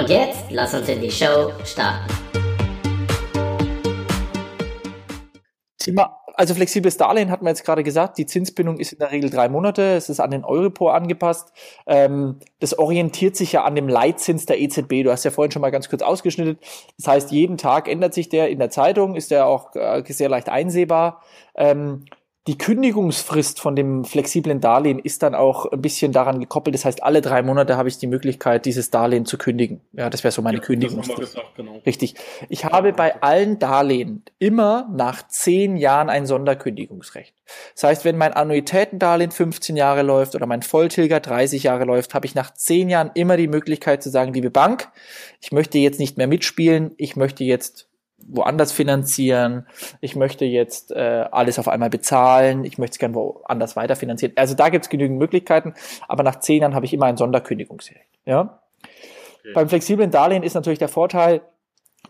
Und jetzt lass uns in die Show starten. Thema, also flexibles Darlehen hat man jetzt gerade gesagt, die Zinsbindung ist in der Regel drei Monate, es ist an den Euribor angepasst. Ähm, das orientiert sich ja an dem Leitzins der EZB. Du hast ja vorhin schon mal ganz kurz ausgeschnitten. Das heißt, jeden Tag ändert sich der in der Zeitung, ist der auch äh, sehr leicht einsehbar. Die Kündigungsfrist von dem flexiblen Darlehen ist dann auch ein bisschen daran gekoppelt. Das heißt, alle drei Monate habe ich die Möglichkeit, dieses Darlehen zu kündigen. Ja, das wäre so meine ja, Kündigungsfrist. Gesagt, genau. Richtig. Ich habe bei allen Darlehen immer nach zehn Jahren ein Sonderkündigungsrecht. Das heißt, wenn mein Annuitätendarlehen 15 Jahre läuft oder mein Volltilger 30 Jahre läuft, habe ich nach zehn Jahren immer die Möglichkeit zu sagen, liebe Bank, ich möchte jetzt nicht mehr mitspielen, ich möchte jetzt woanders finanzieren, ich möchte jetzt äh, alles auf einmal bezahlen, ich möchte es gerne woanders weiterfinanzieren. Also da gibt es genügend Möglichkeiten, aber nach zehn Jahren habe ich immer ein Sonderkündigungsrecht. Ja? Okay. Beim flexiblen Darlehen ist natürlich der Vorteil,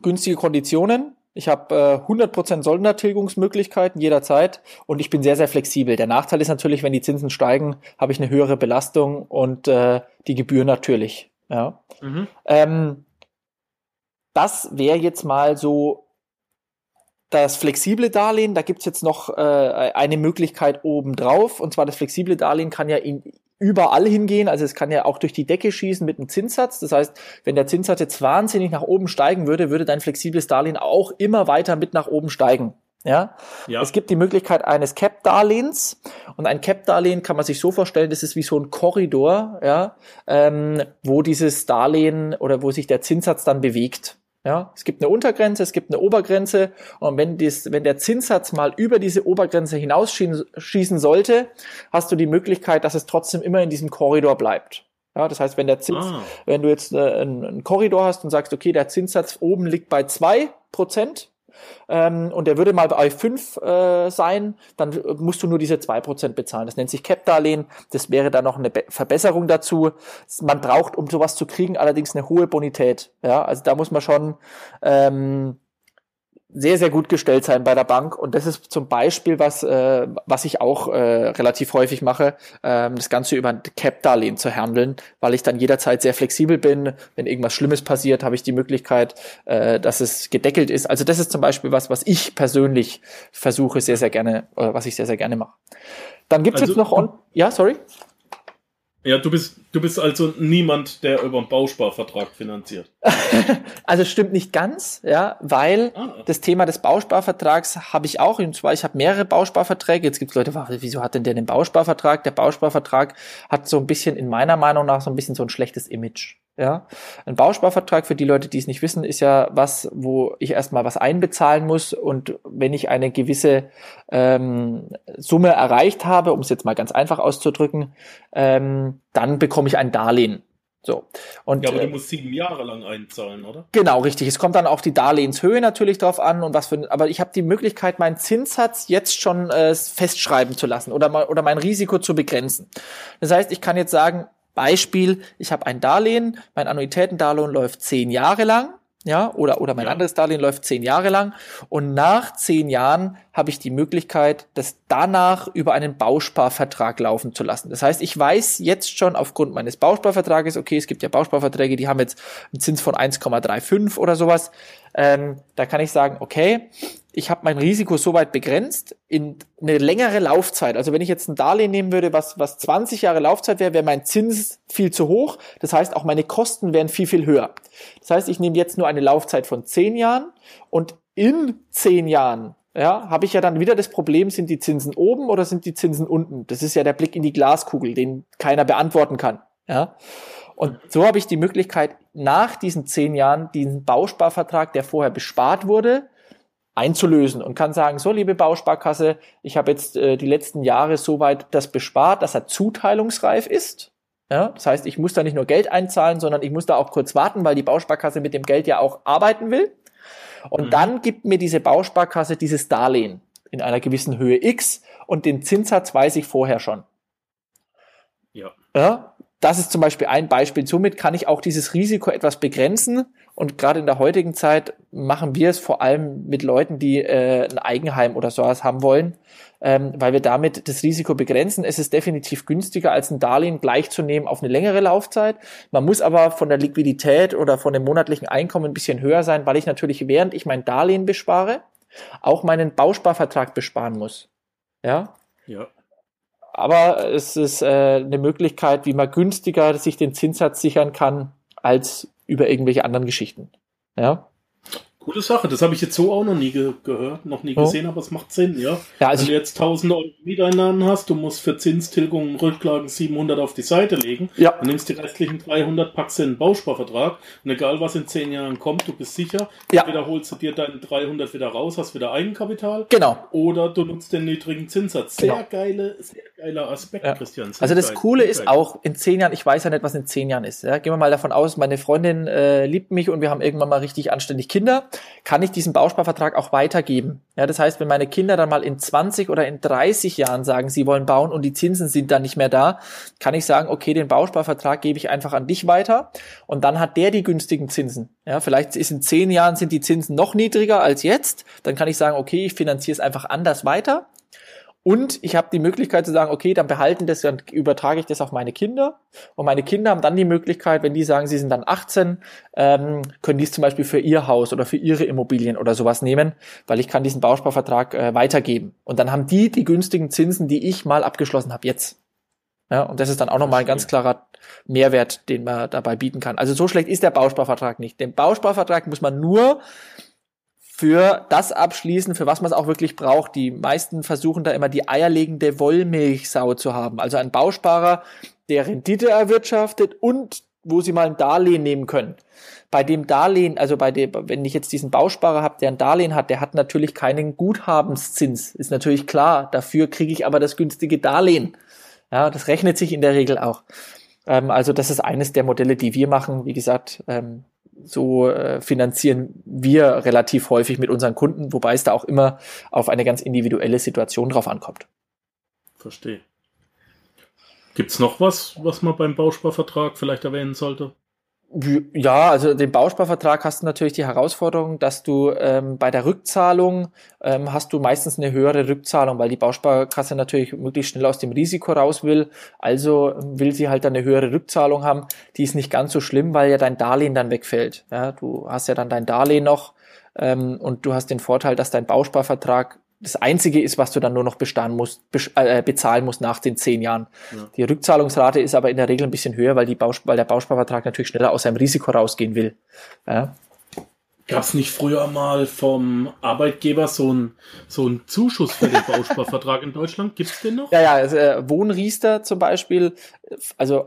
günstige Konditionen. Ich habe äh, 100% Sondertilgungsmöglichkeiten jederzeit und ich bin sehr, sehr flexibel. Der Nachteil ist natürlich, wenn die Zinsen steigen, habe ich eine höhere Belastung und äh, die Gebühr natürlich. Ja. Mhm. Ähm, das wäre jetzt mal so das flexible Darlehen. Da gibt's jetzt noch äh, eine Möglichkeit obendrauf. Und zwar das flexible Darlehen kann ja in, überall hingehen. Also es kann ja auch durch die Decke schießen mit einem Zinssatz. Das heißt, wenn der Zinssatz jetzt wahnsinnig nach oben steigen würde, würde dein flexibles Darlehen auch immer weiter mit nach oben steigen. Ja? ja. Es gibt die Möglichkeit eines Cap-Darlehens und ein Cap-Darlehen kann man sich so vorstellen, das ist wie so ein Korridor, ja, ähm, wo dieses Darlehen oder wo sich der Zinssatz dann bewegt. Ja, es gibt eine Untergrenze, es gibt eine Obergrenze und wenn, dies, wenn der Zinssatz mal über diese Obergrenze hinausschießen sollte, hast du die Möglichkeit, dass es trotzdem immer in diesem Korridor bleibt. Ja, das heißt, wenn der Zins, ah. wenn du jetzt äh, einen, einen Korridor hast und sagst, okay, der Zinssatz oben liegt bei zwei Prozent, ähm, und der würde mal bei 5 äh, sein, dann musst du nur diese 2% bezahlen. Das nennt sich Cap-Darlehen. Das wäre dann noch eine Be Verbesserung dazu. Man braucht, um sowas zu kriegen, allerdings eine hohe Bonität. Ja, also da muss man schon ähm, sehr, sehr gut gestellt sein bei der Bank. Und das ist zum Beispiel was, äh, was ich auch äh, relativ häufig mache, ähm, das Ganze über ein Cap-Darlehen zu handeln, weil ich dann jederzeit sehr flexibel bin. Wenn irgendwas Schlimmes passiert, habe ich die Möglichkeit, äh, dass es gedeckelt ist. Also das ist zum Beispiel was, was ich persönlich versuche sehr, sehr gerne, äh, was ich sehr, sehr gerne mache. Dann gibt es also, jetzt noch on. Ja, sorry. Ja, du bist, du bist also niemand, der über einen Bausparvertrag finanziert. also stimmt nicht ganz, ja, weil ah. das Thema des Bausparvertrags habe ich auch, und zwar ich habe mehrere Bausparverträge. Jetzt gibt es Leute, wieso hat denn der den Bausparvertrag? Der Bausparvertrag hat so ein bisschen, in meiner Meinung nach, so ein bisschen so ein schlechtes Image. Ja, ein Bausparvertrag für die Leute, die es nicht wissen, ist ja was, wo ich erstmal was einbezahlen muss und wenn ich eine gewisse ähm, Summe erreicht habe, um es jetzt mal ganz einfach auszudrücken, ähm, dann bekomme ich ein Darlehen. So. Und, ja, aber du äh, musst sieben Jahre lang einzahlen, oder? Genau, richtig. Es kommt dann auch die Darlehenshöhe natürlich drauf an und was für, aber ich habe die Möglichkeit, meinen Zinssatz jetzt schon äh, festschreiben zu lassen oder oder mein Risiko zu begrenzen. Das heißt, ich kann jetzt sagen, Beispiel, ich habe ein Darlehen, mein Annuitätendarlehen läuft zehn Jahre lang, ja, oder, oder mein ja. anderes Darlehen läuft zehn Jahre lang und nach zehn Jahren habe ich die Möglichkeit, das danach über einen Bausparvertrag laufen zu lassen. Das heißt, ich weiß jetzt schon aufgrund meines Bausparvertrages, okay, es gibt ja Bausparverträge, die haben jetzt einen Zins von 1,35 oder sowas, ähm, da kann ich sagen, okay, ich habe mein Risiko so weit begrenzt in eine längere Laufzeit. Also wenn ich jetzt ein Darlehen nehmen würde, was, was 20 Jahre Laufzeit wäre, wäre mein Zins viel zu hoch. Das heißt, auch meine Kosten wären viel, viel höher. Das heißt, ich nehme jetzt nur eine Laufzeit von 10 Jahren und in 10 Jahren ja, habe ich ja dann wieder das Problem, sind die Zinsen oben oder sind die Zinsen unten? Das ist ja der Blick in die Glaskugel, den keiner beantworten kann. Ja. Und so habe ich die Möglichkeit, nach diesen zehn Jahren diesen Bausparvertrag, der vorher bespart wurde, einzulösen und kann sagen, so liebe Bausparkasse, ich habe jetzt äh, die letzten Jahre soweit das bespart, dass er zuteilungsreif ist. Ja, das heißt, ich muss da nicht nur Geld einzahlen, sondern ich muss da auch kurz warten, weil die Bausparkasse mit dem Geld ja auch arbeiten will. Und mhm. dann gibt mir diese Bausparkasse dieses Darlehen in einer gewissen Höhe X und den Zinssatz weiß ich vorher schon. Ja. ja. Das ist zum Beispiel ein Beispiel. Somit kann ich auch dieses Risiko etwas begrenzen. Und gerade in der heutigen Zeit machen wir es vor allem mit Leuten, die äh, ein Eigenheim oder sowas haben wollen, ähm, weil wir damit das Risiko begrenzen. Es ist definitiv günstiger, als ein Darlehen gleichzunehmen auf eine längere Laufzeit. Man muss aber von der Liquidität oder von dem monatlichen Einkommen ein bisschen höher sein, weil ich natürlich, während ich mein Darlehen bespare, auch meinen Bausparvertrag besparen muss. Ja? Ja. Aber es ist äh, eine Möglichkeit, wie man günstiger sich den Zinssatz sichern kann als über irgendwelche anderen Geschichten. Ja. Coole Sache, das habe ich jetzt so auch noch nie ge gehört, noch nie gesehen, oh. aber es macht Sinn, ja. ja also Wenn du jetzt 1000 Euro Mieteinnahmen hast, du musst für Zinstilgung Rücklagen 700 auf die Seite legen, ja. du nimmst die restlichen 300, packst in einen Bausparvertrag und egal was in 10 Jahren kommt, du bist sicher, ja. entweder holst du dir deine 300 wieder raus, hast wieder Eigenkapital, genau. oder du nutzt den niedrigen Zinssatz. Sehr genau. geile, sehr geiler Aspekt, ja. Christian. Sehr also das geil. Coole ist auch, in 10 Jahren, ich weiß ja nicht, was in 10 Jahren ist, ja. gehen wir mal davon aus, meine Freundin äh, liebt mich und wir haben irgendwann mal richtig anständig Kinder, kann ich diesen Bausparvertrag auch weitergeben. Ja, das heißt, wenn meine Kinder dann mal in 20 oder in 30 Jahren sagen, sie wollen bauen und die Zinsen sind dann nicht mehr da, kann ich sagen, okay, den Bausparvertrag gebe ich einfach an dich weiter und dann hat der die günstigen Zinsen. Ja, vielleicht ist in 10 Jahren sind die Zinsen noch niedriger als jetzt, dann kann ich sagen, okay, ich finanziere es einfach anders weiter und ich habe die Möglichkeit zu sagen, okay, dann behalten das, dann übertrage ich das auf meine Kinder. Und meine Kinder haben dann die Möglichkeit, wenn die sagen, sie sind dann 18, ähm, können die es zum Beispiel für ihr Haus oder für ihre Immobilien oder sowas nehmen, weil ich kann diesen Bausparvertrag äh, weitergeben. Und dann haben die die günstigen Zinsen, die ich mal abgeschlossen habe jetzt. Ja, und das ist dann auch nochmal ein ganz klarer Mehrwert, den man dabei bieten kann. Also so schlecht ist der Bausparvertrag nicht. Den Bausparvertrag muss man nur für das abschließen, für was man es auch wirklich braucht. Die meisten versuchen da immer die eierlegende Wollmilchsau zu haben. Also ein Bausparer, der Rendite erwirtschaftet und wo sie mal ein Darlehen nehmen können. Bei dem Darlehen, also bei dem, wenn ich jetzt diesen Bausparer habe, der ein Darlehen hat, der hat natürlich keinen Guthabenszins. Ist natürlich klar. Dafür kriege ich aber das günstige Darlehen. Ja, das rechnet sich in der Regel auch. Ähm, also das ist eines der Modelle, die wir machen. Wie gesagt, ähm, so äh, finanzieren wir relativ häufig mit unseren Kunden, wobei es da auch immer auf eine ganz individuelle Situation drauf ankommt. Verstehe. Gibt es noch was, was man beim Bausparvertrag vielleicht erwähnen sollte? Ja, also den Bausparvertrag hast du natürlich die Herausforderung, dass du ähm, bei der Rückzahlung ähm, hast du meistens eine höhere Rückzahlung, weil die Bausparkasse natürlich möglichst schnell aus dem Risiko raus will. Also will sie halt dann eine höhere Rückzahlung haben. Die ist nicht ganz so schlimm, weil ja dein Darlehen dann wegfällt. Ja, du hast ja dann dein Darlehen noch ähm, und du hast den Vorteil, dass dein Bausparvertrag das Einzige ist, was du dann nur noch bestanden musst, äh, bezahlen musst nach den zehn Jahren. Ja. Die Rückzahlungsrate ist aber in der Regel ein bisschen höher, weil, die Baus weil der Bausparvertrag natürlich schneller aus seinem Risiko rausgehen will. Ja. Gab es nicht früher mal vom Arbeitgeber so einen so einen Zuschuss für den Bausparvertrag in Deutschland? Gibt es den noch? Ja, ja, also, äh, Wohnriester zum Beispiel, also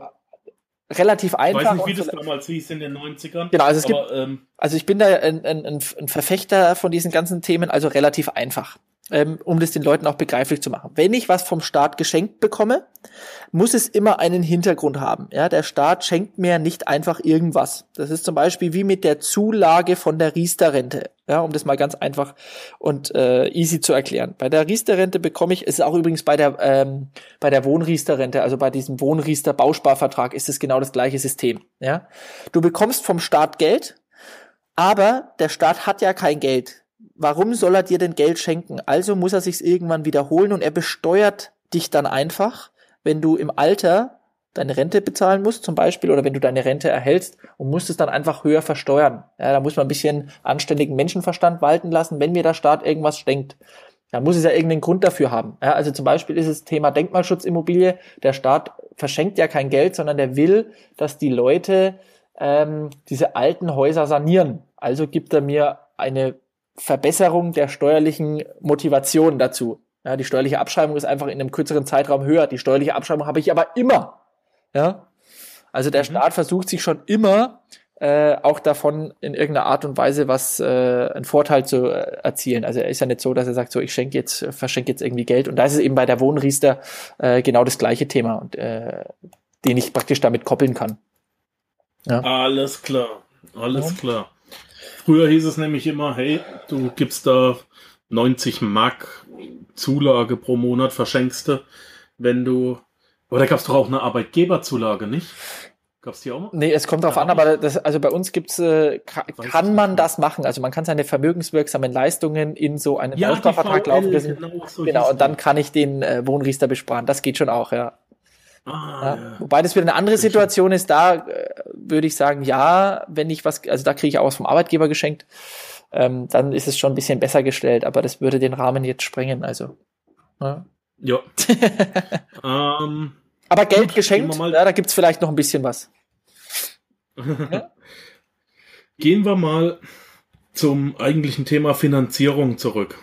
relativ einfach. Ich weiß nicht, wie das damals hieß in den 90ern. Genau, also es aber, gibt, ähm, also ich bin da ein, ein, ein Verfechter von diesen ganzen Themen, also relativ einfach ähm, um das den Leuten auch begreiflich zu machen. Wenn ich was vom Staat geschenkt bekomme, muss es immer einen Hintergrund haben. Ja, der Staat schenkt mir nicht einfach irgendwas. Das ist zum Beispiel wie mit der Zulage von der Riester-Rente. Ja, um das mal ganz einfach und äh, easy zu erklären. Bei der Riester-Rente bekomme ich, ist auch übrigens bei der ähm, bei der Wohnriester-Rente, also bei diesem Wohnriester-Bausparvertrag, ist es genau das gleiche System. Ja, du bekommst vom Staat Geld, aber der Staat hat ja kein Geld warum soll er dir denn Geld schenken? Also muss er sich's irgendwann wiederholen und er besteuert dich dann einfach, wenn du im Alter deine Rente bezahlen musst, zum Beispiel, oder wenn du deine Rente erhältst und musst es dann einfach höher versteuern. Ja, da muss man ein bisschen anständigen Menschenverstand walten lassen, wenn mir der Staat irgendwas schenkt. Dann muss es ja irgendeinen Grund dafür haben. Ja, also zum Beispiel ist es Thema Denkmalschutzimmobilie. Der Staat verschenkt ja kein Geld, sondern der will, dass die Leute ähm, diese alten Häuser sanieren. Also gibt er mir eine Verbesserung der steuerlichen Motivation dazu. Ja, die steuerliche Abschreibung ist einfach in einem kürzeren Zeitraum höher. Die steuerliche Abschreibung habe ich aber immer. Ja, also der mhm. Staat versucht sich schon immer äh, auch davon in irgendeiner Art und Weise was äh, einen Vorteil zu äh, erzielen. Also er ist ja nicht so, dass er sagt, so ich schenke jetzt, verschenke jetzt irgendwie Geld. Und da ist es eben bei der Wohnriester äh, genau das gleiche Thema. Und äh, den ich praktisch damit koppeln kann. Ja. Alles klar, alles ja. klar. Früher hieß es nämlich immer, hey, du gibst da 90 Mark Zulage pro Monat, verschenkst du, wenn du. Aber da gab es doch auch eine Arbeitgeberzulage, nicht? Gab's die auch mal? Nee, es kommt darauf an, aber das, also bei uns gibt's, äh, kann, kann man das machen. Also man kann seine vermögenswirksamen Leistungen in so einen ja, Bausparvertrag laufen lassen. Genau, so genau und dann kann ich den äh, Wohnriester besparen. Das geht schon auch, ja. Ah, ja. Ja. Wobei das wieder eine andere Situation ist, da äh, würde ich sagen, ja, wenn ich was, also da kriege ich auch was vom Arbeitgeber geschenkt, ähm, dann ist es schon ein bisschen besser gestellt, aber das würde den Rahmen jetzt sprengen, also. Ja. ja. ähm, aber Geld gut, geschenkt, ja, da gibt's vielleicht noch ein bisschen was. Gehen wir mal zum eigentlichen Thema Finanzierung zurück.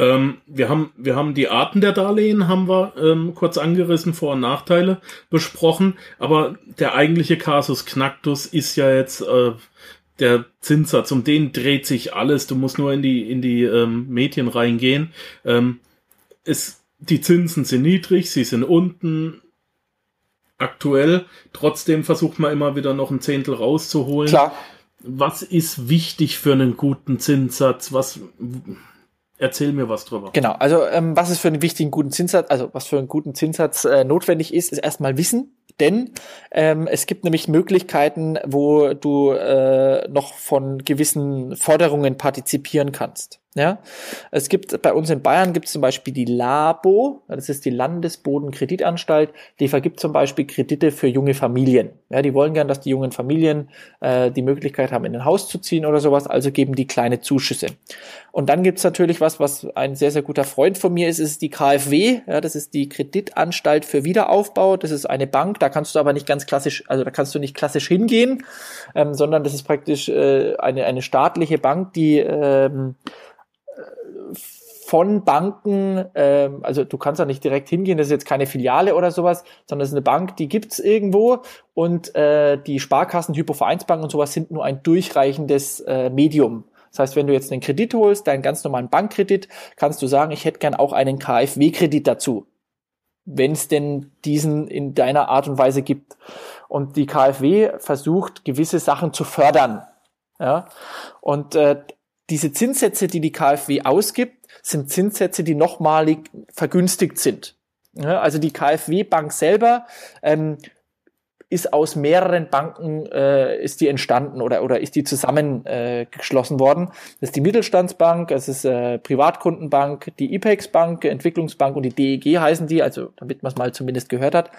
Ähm, wir, haben, wir haben die Arten der Darlehen, haben wir ähm, kurz angerissen, Vor- und Nachteile besprochen, aber der eigentliche Casus Knacktus ist ja jetzt äh, der Zinssatz, um den dreht sich alles. Du musst nur in die, in die ähm, Medien reingehen. Ähm, es, die Zinsen sind niedrig, sie sind unten, aktuell. Trotzdem versucht man immer wieder noch ein Zehntel rauszuholen. Klar. Was ist wichtig für einen guten Zinssatz? Was Erzähl mir was drüber. Genau, also ähm, was ist für einen wichtigen guten Zinssatz, also was für einen guten Zinssatz äh, notwendig ist, ist erstmal Wissen, denn ähm, es gibt nämlich Möglichkeiten, wo du äh, noch von gewissen Forderungen partizipieren kannst. Ja, es gibt bei uns in Bayern gibt es zum Beispiel die Labo, das ist die Landesbodenkreditanstalt, die vergibt zum Beispiel Kredite für junge Familien. Ja, die wollen gern, dass die jungen Familien äh, die Möglichkeit haben, in ein Haus zu ziehen oder sowas, also geben die kleine Zuschüsse. Und dann gibt's natürlich was, was ein sehr, sehr guter Freund von mir ist, ist die KfW, ja, das ist die Kreditanstalt für Wiederaufbau, das ist eine Bank, da kannst du aber nicht ganz klassisch, also da kannst du nicht klassisch hingehen, ähm, sondern das ist praktisch äh, eine, eine staatliche Bank, die ähm, von Banken, ähm, also du kannst da nicht direkt hingehen, das ist jetzt keine Filiale oder sowas, sondern das ist eine Bank, die gibt's irgendwo und äh, die Sparkassen, Hypovereinsbanken und sowas sind nur ein durchreichendes äh, Medium. Das heißt, wenn du jetzt einen Kredit holst, deinen ganz normalen Bankkredit, kannst du sagen, ich hätte gern auch einen KfW-Kredit dazu, wenn es denn diesen in deiner Art und Weise gibt. Und die KfW versucht, gewisse Sachen zu fördern. Ja? Und äh, diese Zinssätze, die die KfW ausgibt, sind Zinssätze, die nochmalig vergünstigt sind. Ja, also die KfW-Bank selber ähm, ist aus mehreren Banken äh, ist die entstanden oder oder ist die zusammengeschlossen äh, worden. Das ist die Mittelstandsbank, das ist äh, Privatkundenbank, die IPEX Bank, Entwicklungsbank und die DEG heißen die, also damit man es mal zumindest gehört hat.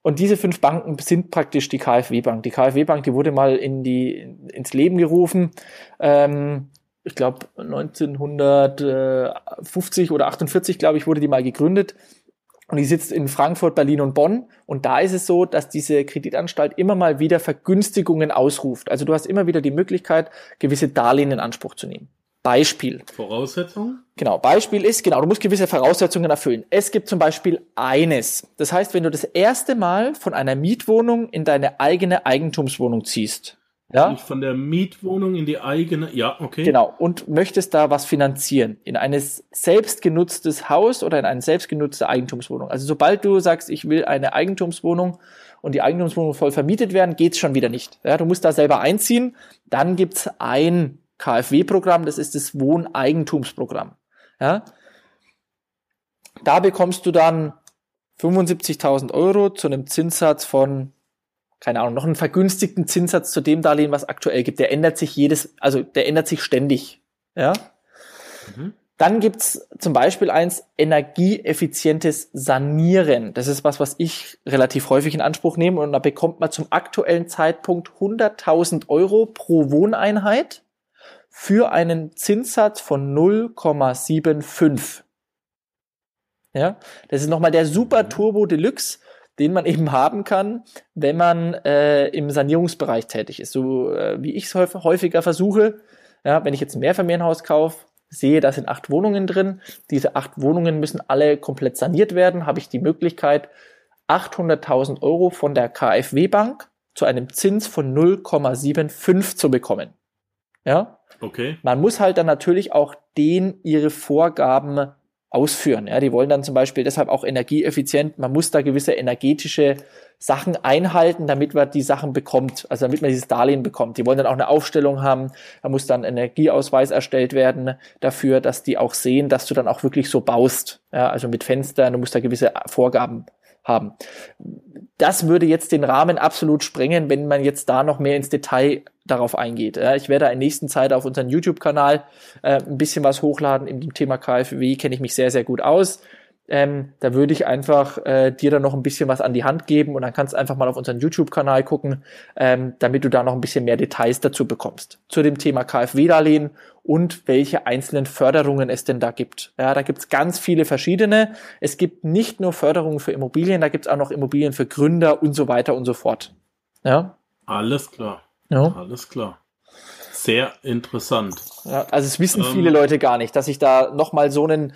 Und diese fünf Banken sind praktisch die KfW-Bank. Die KfW-Bank, die wurde mal in die ins Leben gerufen. Ähm, ich glaube 1950 oder 48, glaube ich, wurde die mal gegründet. Und die sitzt in Frankfurt, Berlin und Bonn. Und da ist es so, dass diese Kreditanstalt immer mal wieder Vergünstigungen ausruft. Also du hast immer wieder die Möglichkeit, gewisse Darlehen in Anspruch zu nehmen. Beispiel. Voraussetzung? Genau, Beispiel ist, genau, du musst gewisse Voraussetzungen erfüllen. Es gibt zum Beispiel eines. Das heißt, wenn du das erste Mal von einer Mietwohnung in deine eigene Eigentumswohnung ziehst, ja? Von der Mietwohnung in die eigene, ja, okay. Genau. Und möchtest da was finanzieren. In ein selbstgenutztes Haus oder in eine selbstgenutzte Eigentumswohnung. Also sobald du sagst, ich will eine Eigentumswohnung und die Eigentumswohnung voll vermietet werden, geht's schon wieder nicht. Ja, du musst da selber einziehen. Dann gibt's ein KfW-Programm, das ist das Wohneigentumsprogramm. Ja? Da bekommst du dann 75.000 Euro zu einem Zinssatz von keine Ahnung, noch einen vergünstigten Zinssatz zu dem Darlehen, was aktuell gibt. Der ändert sich jedes, also der ändert sich ständig. Ja. Mhm. Dann gibt's zum Beispiel eins energieeffizientes Sanieren. Das ist was, was ich relativ häufig in Anspruch nehme und da bekommt man zum aktuellen Zeitpunkt 100.000 Euro pro Wohneinheit für einen Zinssatz von 0,75. Ja, das ist nochmal der Super Turbo Deluxe den man eben haben kann, wenn man äh, im Sanierungsbereich tätig ist. So äh, wie ich es häufiger versuche, ja, wenn ich jetzt ein Mehrfamilienhaus kaufe, sehe, da sind acht Wohnungen drin. Diese acht Wohnungen müssen alle komplett saniert werden. Habe ich die Möglichkeit, 800.000 Euro von der KfW Bank zu einem Zins von 0,75 zu bekommen. Ja. Okay. Man muss halt dann natürlich auch den ihre Vorgaben ausführen. Ja, die wollen dann zum Beispiel deshalb auch energieeffizient. Man muss da gewisse energetische Sachen einhalten, damit man die Sachen bekommt, also damit man dieses Darlehen bekommt. Die wollen dann auch eine Aufstellung haben, da muss dann Energieausweis erstellt werden dafür, dass die auch sehen, dass du dann auch wirklich so baust. Ja, also mit Fenstern, du musst da gewisse Vorgaben haben. Das würde jetzt den Rahmen absolut sprengen, wenn man jetzt da noch mehr ins Detail darauf eingeht. Ja, ich werde in nächsten Zeit auf unseren YouTube-Kanal äh, ein bisschen was hochladen. In dem Thema KfW kenne ich mich sehr, sehr gut aus ähm, da würde ich einfach äh, dir dann noch ein bisschen was an die Hand geben und dann kannst du einfach mal auf unseren YouTube-Kanal gucken, ähm, damit du da noch ein bisschen mehr Details dazu bekommst. Zu dem Thema KfW-Darlehen und welche einzelnen Förderungen es denn da gibt. Ja, da gibt's ganz viele verschiedene. Es gibt nicht nur Förderungen für Immobilien, da gibt's auch noch Immobilien für Gründer und so weiter und so fort. Ja. Alles klar. Ja. Alles klar. Sehr interessant. Ja, also es wissen ähm, viele Leute gar nicht, dass ich da nochmal so einen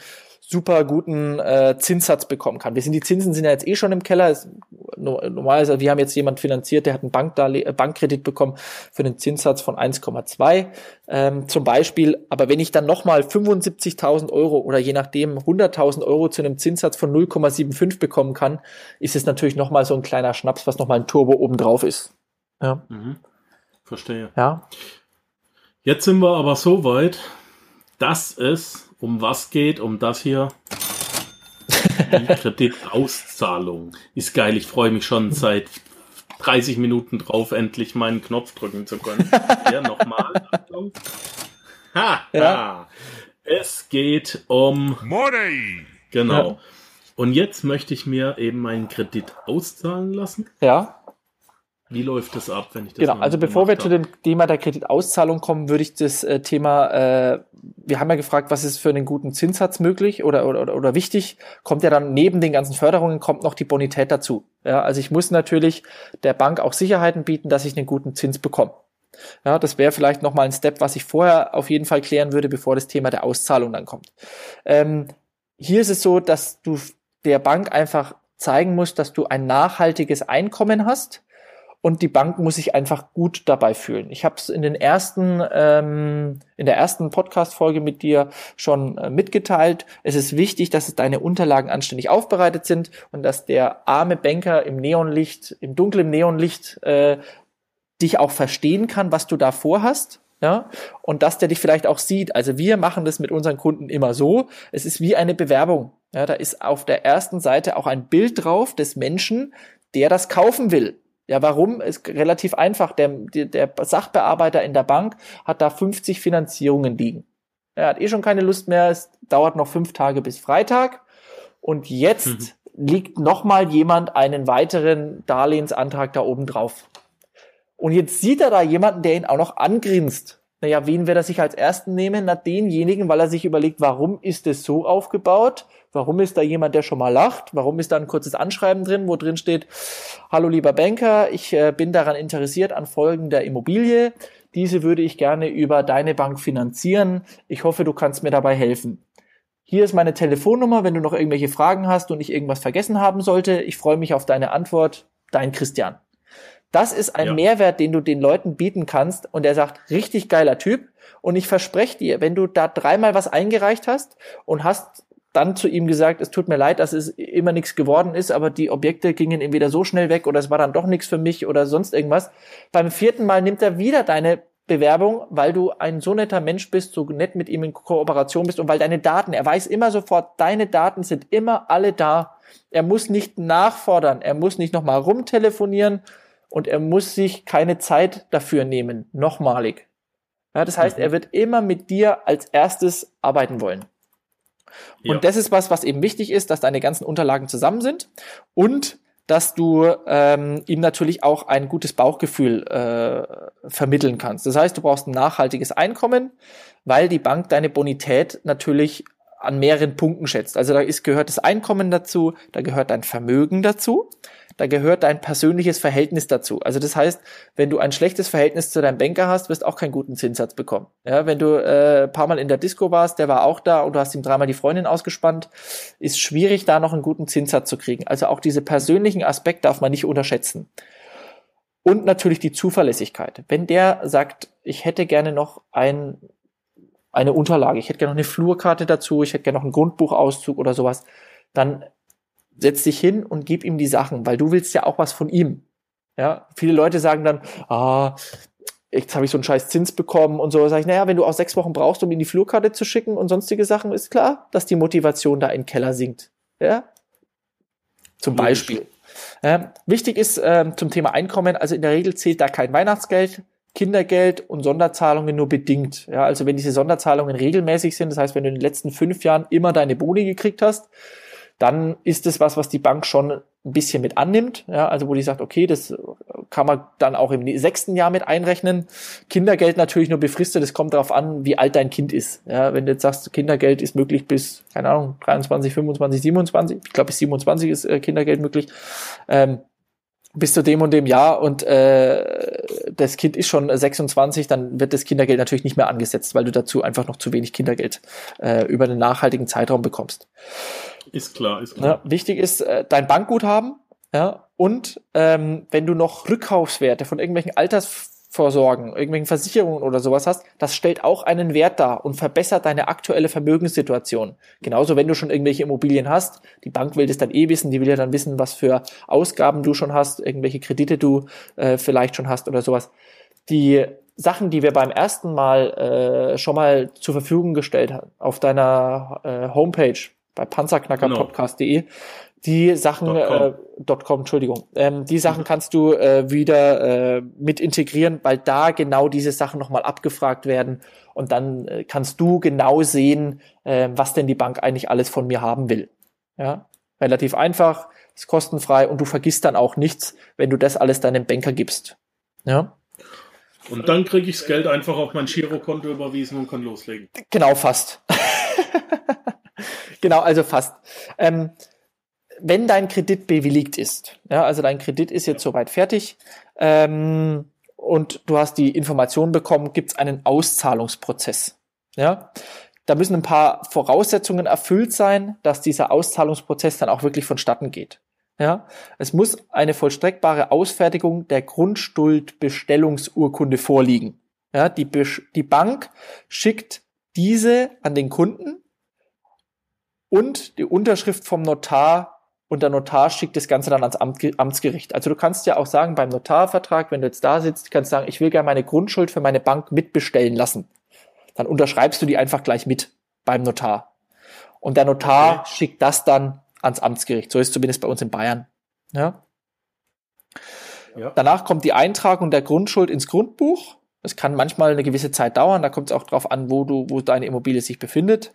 super guten äh, Zinssatz bekommen kann. Wir sind die Zinsen sind ja jetzt eh schon im Keller. Es, normalerweise, wir haben jetzt jemand finanziert, der hat einen Bankdarle äh, Bankkredit bekommen für einen Zinssatz von 1,2 ähm, zum Beispiel. Aber wenn ich dann nochmal 75.000 Euro oder je nachdem 100.000 Euro zu einem Zinssatz von 0,75 bekommen kann, ist es natürlich nochmal so ein kleiner Schnaps, was nochmal ein Turbo obendrauf ist. Ja. Mhm. Verstehe. Ja. Jetzt sind wir aber so weit, dass es um was geht, um das hier. Die Kreditauszahlung. Ist geil, ich freue mich schon seit 30 Minuten drauf, endlich meinen Knopf drücken zu können. Hier nochmal. Achtung. Ha, ja. Es geht um Money. Genau. Ja. Und jetzt möchte ich mir eben meinen Kredit auszahlen lassen. Ja. Wie läuft das ab, wenn ich das Genau, also bevor wir habe? zu dem Thema der Kreditauszahlung kommen, würde ich das äh, Thema, äh, wir haben ja gefragt, was ist für einen guten Zinssatz möglich oder, oder, oder wichtig, kommt ja dann neben den ganzen Förderungen, kommt noch die Bonität dazu. Ja, also ich muss natürlich der Bank auch Sicherheiten bieten, dass ich einen guten Zins bekomme. Ja, das wäre vielleicht nochmal ein Step, was ich vorher auf jeden Fall klären würde, bevor das Thema der Auszahlung dann kommt. Ähm, hier ist es so, dass du der Bank einfach zeigen musst, dass du ein nachhaltiges Einkommen hast und die Bank muss sich einfach gut dabei fühlen. Ich habe es in den ersten, ähm, in der ersten Podcast-Folge mit dir schon äh, mitgeteilt. Es ist wichtig, dass deine Unterlagen anständig aufbereitet sind und dass der arme Banker im Neonlicht, im dunklen Neonlicht äh, dich auch verstehen kann, was du da vorhast. Ja, und dass der dich vielleicht auch sieht. Also wir machen das mit unseren Kunden immer so. Es ist wie eine Bewerbung. Ja, da ist auf der ersten Seite auch ein Bild drauf des Menschen, der das kaufen will. Ja, warum? Ist relativ einfach. Der, der Sachbearbeiter in der Bank hat da 50 Finanzierungen liegen. Er hat eh schon keine Lust mehr. Es dauert noch fünf Tage bis Freitag. Und jetzt mhm. liegt nochmal jemand einen weiteren Darlehensantrag da oben drauf. Und jetzt sieht er da jemanden, der ihn auch noch angrinst. Naja, wen wird er sich als ersten nehmen? Na, denjenigen, weil er sich überlegt, warum ist es so aufgebaut? Warum ist da jemand, der schon mal lacht? Warum ist da ein kurzes Anschreiben drin, wo drin steht, hallo lieber Banker, ich äh, bin daran interessiert an Folgen der Immobilie. Diese würde ich gerne über deine Bank finanzieren. Ich hoffe, du kannst mir dabei helfen. Hier ist meine Telefonnummer, wenn du noch irgendwelche Fragen hast und ich irgendwas vergessen haben sollte. Ich freue mich auf deine Antwort. Dein Christian. Das ist ein ja. Mehrwert, den du den Leuten bieten kannst und er sagt, richtig geiler Typ. Und ich verspreche dir, wenn du da dreimal was eingereicht hast und hast dann zu ihm gesagt, es tut mir leid, dass es immer nichts geworden ist, aber die Objekte gingen entweder so schnell weg oder es war dann doch nichts für mich oder sonst irgendwas. Beim vierten Mal nimmt er wieder deine Bewerbung, weil du ein so netter Mensch bist, so nett mit ihm in Kooperation bist und weil deine Daten, er weiß immer sofort, deine Daten sind immer alle da. Er muss nicht nachfordern, er muss nicht nochmal rumtelefonieren und er muss sich keine Zeit dafür nehmen, nochmalig. Ja, das heißt, mhm. er wird immer mit dir als erstes arbeiten wollen. Und ja. das ist was, was eben wichtig ist, dass deine ganzen Unterlagen zusammen sind und dass du ähm, ihm natürlich auch ein gutes Bauchgefühl äh, vermitteln kannst. Das heißt, du brauchst ein nachhaltiges Einkommen, weil die Bank deine Bonität natürlich an mehreren Punkten schätzt. Also da ist, gehört das Einkommen dazu, da gehört dein Vermögen dazu, da gehört dein persönliches Verhältnis dazu. Also das heißt, wenn du ein schlechtes Verhältnis zu deinem Banker hast, wirst auch keinen guten Zinssatz bekommen. Ja, wenn du äh, paar Mal in der Disco warst, der war auch da und du hast ihm dreimal die Freundin ausgespannt, ist schwierig, da noch einen guten Zinssatz zu kriegen. Also auch diese persönlichen Aspekte darf man nicht unterschätzen. Und natürlich die Zuverlässigkeit. Wenn der sagt, ich hätte gerne noch ein eine Unterlage, ich hätte gerne noch eine Flurkarte dazu, ich hätte gerne noch einen Grundbuchauszug oder sowas, dann setz dich hin und gib ihm die Sachen, weil du willst ja auch was von ihm. Ja, viele Leute sagen dann, ah, jetzt habe ich so einen scheiß Zins bekommen und so. Sag ich, naja, wenn du auch sechs Wochen brauchst, um ihm die Flurkarte zu schicken und sonstige Sachen, ist klar, dass die Motivation da in den Keller sinkt. Ja? Zum Beispiel. Ja, wichtig ist ähm, zum Thema Einkommen, also in der Regel zählt da kein Weihnachtsgeld, Kindergeld und Sonderzahlungen nur bedingt. Ja, also wenn diese Sonderzahlungen regelmäßig sind, das heißt, wenn du in den letzten fünf Jahren immer deine Boni gekriegt hast, dann ist es was, was die Bank schon ein bisschen mit annimmt. Ja, also wo die sagt, okay, das kann man dann auch im sechsten Jahr mit einrechnen. Kindergeld natürlich nur befristet. Es kommt darauf an, wie alt dein Kind ist. Ja, wenn du jetzt sagst, Kindergeld ist möglich bis, keine Ahnung, 23, 25, 27. Ich glaube, bis 27 ist äh, Kindergeld möglich. Ähm, bis zu dem und dem Jahr und äh, das Kind ist schon 26, dann wird das Kindergeld natürlich nicht mehr angesetzt, weil du dazu einfach noch zu wenig Kindergeld äh, über einen nachhaltigen Zeitraum bekommst. Ist klar, ist klar. Ja, wichtig ist äh, dein Bankguthaben, ja, und ähm, wenn du noch Rückkaufswerte von irgendwelchen Altersvorsorgen, irgendwelchen Versicherungen oder sowas hast, das stellt auch einen Wert dar und verbessert deine aktuelle Vermögenssituation. Genauso, wenn du schon irgendwelche Immobilien hast, die Bank will das dann eh wissen, die will ja dann wissen, was für Ausgaben du schon hast, irgendwelche Kredite du äh, vielleicht schon hast oder sowas. Die Sachen, die wir beim ersten Mal äh, schon mal zur Verfügung gestellt haben auf deiner äh, Homepage, bei panzerknackerpodcast.de. Genau. Die Sachen, äh, .com, Entschuldigung, ähm, die Sachen kannst du äh, wieder äh, mit integrieren, weil da genau diese Sachen nochmal abgefragt werden und dann äh, kannst du genau sehen, äh, was denn die Bank eigentlich alles von mir haben will. Ja, relativ einfach, ist kostenfrei und du vergisst dann auch nichts, wenn du das alles deinem Banker gibst. Ja. Und dann kriege ich das Geld einfach auf mein Girokonto überwiesen und kann loslegen. Genau, fast. genau, also fast. Ähm, wenn dein Kredit bewilligt ist, ja, also dein Kredit ist jetzt soweit fertig ähm, und du hast die Information bekommen, gibt es einen Auszahlungsprozess. Ja, da müssen ein paar Voraussetzungen erfüllt sein, dass dieser Auszahlungsprozess dann auch wirklich vonstatten geht. Ja, es muss eine vollstreckbare Ausfertigung der Grundschuldbestellungsurkunde vorliegen. Ja, die, die Bank schickt diese an den Kunden und die Unterschrift vom Notar und der Notar schickt das Ganze dann ans Amt, Amtsgericht. Also du kannst ja auch sagen, beim Notarvertrag, wenn du jetzt da sitzt, kannst du sagen, ich will gerne meine Grundschuld für meine Bank mitbestellen lassen. Dann unterschreibst du die einfach gleich mit beim Notar. Und der Notar okay. schickt das dann ans Amtsgericht. So ist es zumindest bei uns in Bayern. Ja? ja. Danach kommt die Eintragung der Grundschuld ins Grundbuch. Es kann manchmal eine gewisse Zeit dauern. Da kommt es auch drauf an, wo du, wo deine Immobilie sich befindet.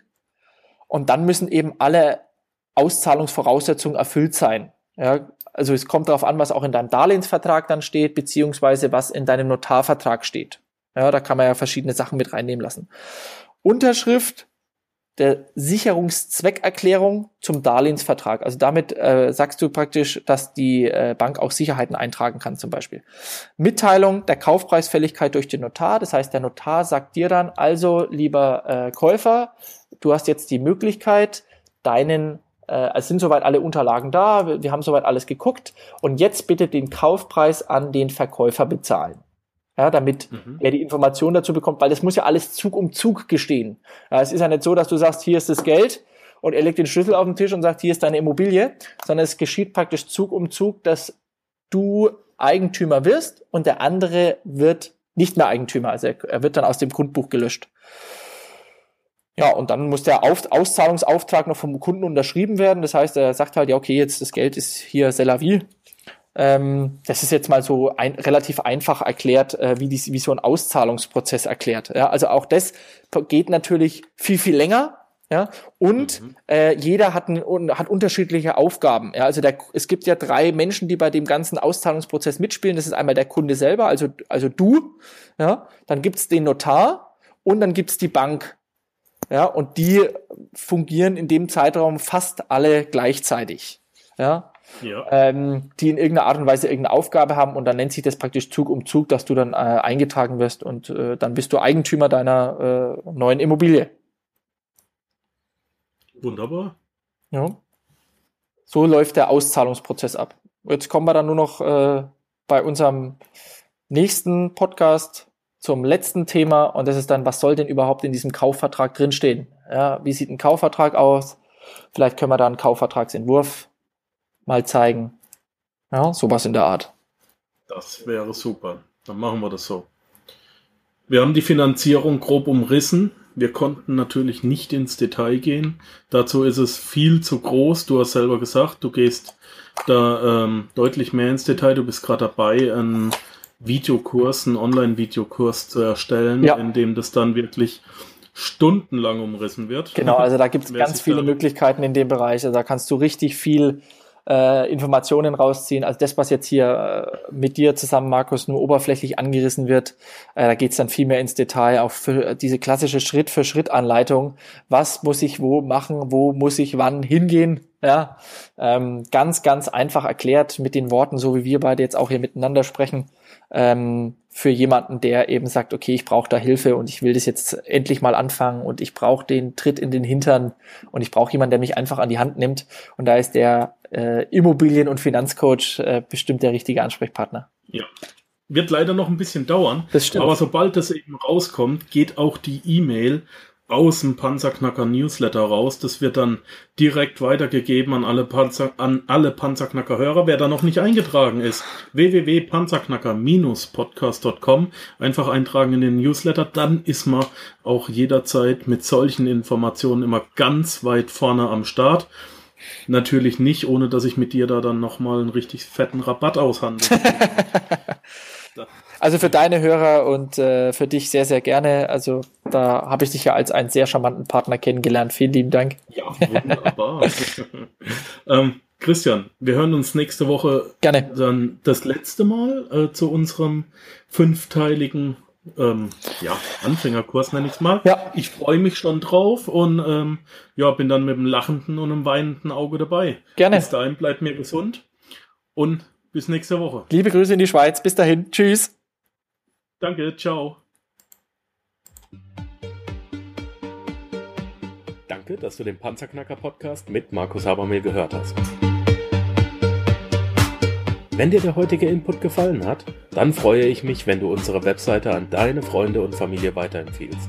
Und dann müssen eben alle Auszahlungsvoraussetzungen erfüllt sein. Ja, also es kommt darauf an, was auch in deinem Darlehensvertrag dann steht, beziehungsweise was in deinem Notarvertrag steht. Ja, da kann man ja verschiedene Sachen mit reinnehmen lassen. Unterschrift der Sicherungszweckerklärung zum Darlehensvertrag. Also damit äh, sagst du praktisch, dass die äh, Bank auch Sicherheiten eintragen kann zum Beispiel. Mitteilung der Kaufpreisfälligkeit durch den Notar. Das heißt, der Notar sagt dir dann, also lieber äh, Käufer, du hast jetzt die Möglichkeit, deinen äh, es sind soweit alle Unterlagen da, wir, wir haben soweit alles geguckt und jetzt bitte den Kaufpreis an den Verkäufer bezahlen. Ja, damit mhm. er die Information dazu bekommt, weil das muss ja alles Zug um Zug gestehen. Ja, es ist ja nicht so, dass du sagst, hier ist das Geld und er legt den Schlüssel auf den Tisch und sagt, hier ist deine Immobilie, sondern es geschieht praktisch Zug um Zug, dass du Eigentümer wirst und der andere wird nicht mehr Eigentümer. Also er, er wird dann aus dem Grundbuch gelöscht. Ja, und dann muss der Auf Auszahlungsauftrag noch vom Kunden unterschrieben werden. Das heißt, er sagt halt, ja, okay, jetzt das Geld ist hier c'est la vie. Ähm, das ist jetzt mal so ein, relativ einfach erklärt, äh, wie, die, wie so ein Auszahlungsprozess erklärt. Ja, also auch das geht natürlich viel, viel länger. Ja, und mhm. äh, jeder hat, ein, hat unterschiedliche Aufgaben. Ja, also der, es gibt ja drei Menschen, die bei dem ganzen Auszahlungsprozess mitspielen. Das ist einmal der Kunde selber, also, also du. Ja, dann gibt's den Notar und dann gibt's die Bank. Ja, und die fungieren in dem Zeitraum fast alle gleichzeitig. Ja, ja. Ähm, die in irgendeiner Art und Weise irgendeine Aufgabe haben und dann nennt sich das praktisch Zug um Zug, dass du dann äh, eingetragen wirst und äh, dann bist du Eigentümer deiner äh, neuen Immobilie. Wunderbar. Ja. So läuft der Auszahlungsprozess ab. Jetzt kommen wir dann nur noch äh, bei unserem nächsten Podcast zum letzten Thema und das ist dann, was soll denn überhaupt in diesem Kaufvertrag drinstehen? Ja, wie sieht ein Kaufvertrag aus? Vielleicht können wir da einen Kaufvertragsentwurf mal zeigen. Ja, sowas in der Art. Das wäre super. Dann machen wir das so. Wir haben die Finanzierung grob umrissen. Wir konnten natürlich nicht ins Detail gehen. Dazu ist es viel zu groß. Du hast selber gesagt, du gehst da ähm, deutlich mehr ins Detail. Du bist gerade dabei, einen Videokurs, einen Online-Videokurs zu erstellen, ja. in dem das dann wirklich stundenlang umrissen wird. Genau, also da gibt es ganz viele Möglichkeiten in dem Bereich. Also da kannst du richtig viel äh, Informationen rausziehen. Also das, was jetzt hier äh, mit dir zusammen, Markus, nur oberflächlich angerissen wird, äh, da geht's dann viel mehr ins Detail, auch für diese klassische Schritt-für-Schritt-Anleitung. Was muss ich wo machen, wo muss ich wann hingehen? Ja, ähm, ganz, ganz einfach erklärt mit den Worten, so wie wir beide jetzt auch hier miteinander sprechen ähm, für jemanden, der eben sagt, okay, ich brauche da Hilfe und ich will das jetzt endlich mal anfangen und ich brauche den Tritt in den Hintern und ich brauche jemanden, der mich einfach an die Hand nimmt. Und da ist der äh, Immobilien- und Finanzcoach äh, bestimmt der richtige Ansprechpartner. Ja. Wird leider noch ein bisschen dauern. Das stimmt. Aber sobald das eben rauskommt, geht auch die E-Mail aus dem Panzerknacker Newsletter raus. Das wird dann direkt weitergegeben an alle Panzer, an alle Panzerknacker Hörer. Wer da noch nicht eingetragen ist, www.panzerknacker-podcast.com. Einfach eintragen in den Newsletter. Dann ist man auch jederzeit mit solchen Informationen immer ganz weit vorne am Start. Natürlich nicht, ohne dass ich mit dir da dann nochmal einen richtig fetten Rabatt aushandle. Also für deine Hörer und äh, für dich sehr, sehr gerne. Also da habe ich dich ja als einen sehr charmanten Partner kennengelernt. Vielen lieben Dank. Ja, wunderbar. ähm, Christian, wir hören uns nächste Woche gerne. dann das letzte Mal äh, zu unserem fünfteiligen ähm, ja, Anfängerkurs nenne ich es mal. Ja. Ich freue mich schon drauf und ähm, ja, bin dann mit einem lachenden und einem weinenden Auge dabei. Gerne. Bis dahin bleibt mir gesund und bis nächste Woche. Liebe Grüße in die Schweiz. Bis dahin. Tschüss. Danke, ciao. Danke, dass du den Panzerknacker Podcast mit Markus Habermehl gehört hast. Wenn dir der heutige Input gefallen hat, dann freue ich mich, wenn du unsere Webseite an deine Freunde und Familie weiterempfiehlst.